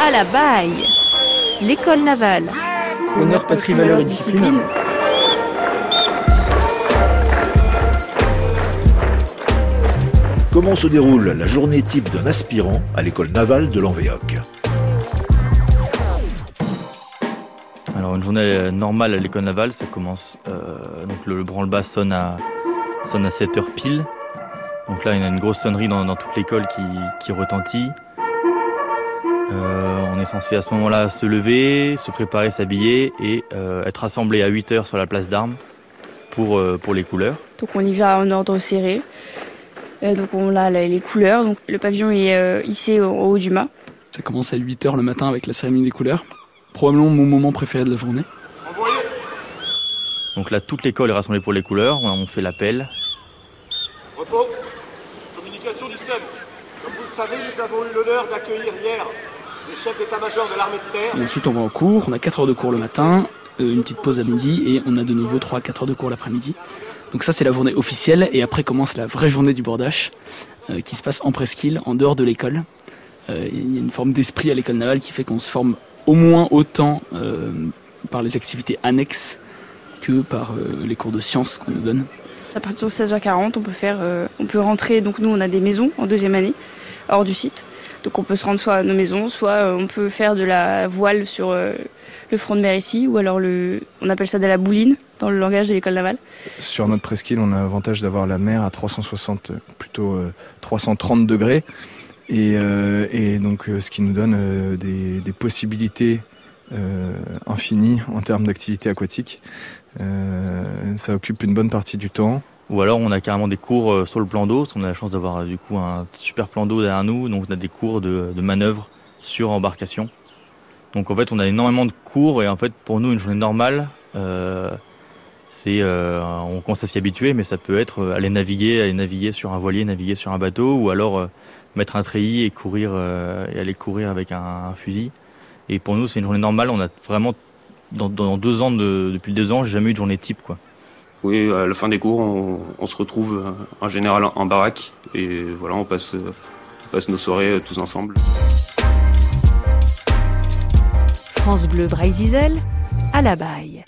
À la baille L'école navale. Honneur, patrie, valeur et discipline. Comment se déroule la journée type d'un aspirant à l'école navale de l'Anvéoc Alors une journée normale à l'école navale, ça commence euh, donc le, branle-bas sonne à sonne à 7 heures pile. Donc là, il y a une grosse sonnerie dans, dans toute l'école qui, qui retentit. Euh, on est censé à ce moment-là se lever, se préparer, s'habiller et euh, être assemblé à 8 heures sur la place d'armes pour, euh, pour les couleurs. Donc on y va en ordre serré. Donc on a les couleurs. Donc le pavillon est euh, hissé au, au haut du mât. Ça commence à 8h le matin avec la cérémonie des couleurs. Probablement mon moment préféré de la journée. Donc là, toute l'école est rassemblée pour les couleurs. On fait l'appel. Repos. Communication du SEM. Comme vous le savez, nous avons eu l'honneur d'accueillir hier le chef d'état-major de l'armée de terre. Et ensuite on va en cours, on a 4 heures de cours le matin, euh, une petite pause à midi et on a de nouveau 3 à 4 heures de cours l'après-midi. Donc ça c'est la journée officielle et après commence la vraie journée du bordage euh, qui se passe en presqu'île, en dehors de l'école. Euh, Il y a une forme d'esprit à l'école navale qui fait qu'on se forme au moins autant euh, par les activités annexes que par euh, les cours de sciences qu'on nous donne. À partir de 16h40, on peut faire, euh, on peut rentrer. Donc nous, on a des maisons en deuxième année, hors du site. Donc on peut se rendre soit à nos maisons, soit euh, on peut faire de la voile sur euh, le front de mer ici, ou alors on appelle ça de la bouline dans le langage de l'école navale. Sur notre presqu'île, on a l'avantage d'avoir la mer à 360, euh, plutôt euh, 330 degrés. Et, euh, donc, euh, ce qui nous donne euh, des, possibilités euh, infinies en termes d'activité aquatique. Euh, ça occupe une bonne partie du temps. Ou alors on a carrément des cours euh, sur le plan d'eau, parce qu'on a la chance d'avoir euh, du coup un super plan d'eau derrière nous, donc on a des cours de, manœuvre sur embarcation. Donc en fait on a énormément de cours et en fait pour nous une journée normale, euh, c'est on commence à s'y habituer, mais ça peut être aller naviguer, aller naviguer sur un voilier, naviguer sur un bateau, ou alors mettre un treillis et courir et aller courir avec un, fusil. Et pour nous c'est une journée normale, on a vraiment dans, deux ans de, depuis deux ans j'ai jamais eu de journée type quoi. Oui, à la fin des cours, on, se retrouve euh, en général en, baraque et voilà, on passe, euh, nos soirées euh, tous ensemble. France Bleu Braille-Zizel, à la baille.